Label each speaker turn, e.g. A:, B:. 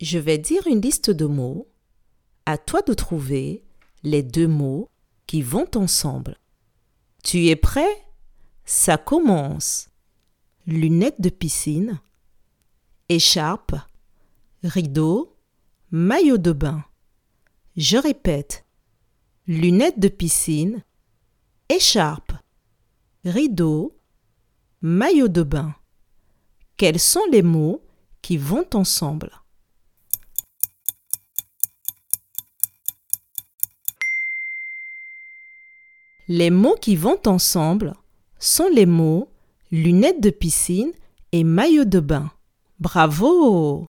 A: Je vais dire une liste de mots. À toi de trouver les deux mots qui vont ensemble. Tu es prêt? Ça commence. Lunettes de piscine, écharpe, rideau, maillot de bain. Je répète. Lunettes de piscine, écharpe, rideau, maillot de bain. Quels sont les mots qui vont ensemble? Les mots qui vont ensemble sont les mots lunettes de piscine et maillot de bain. Bravo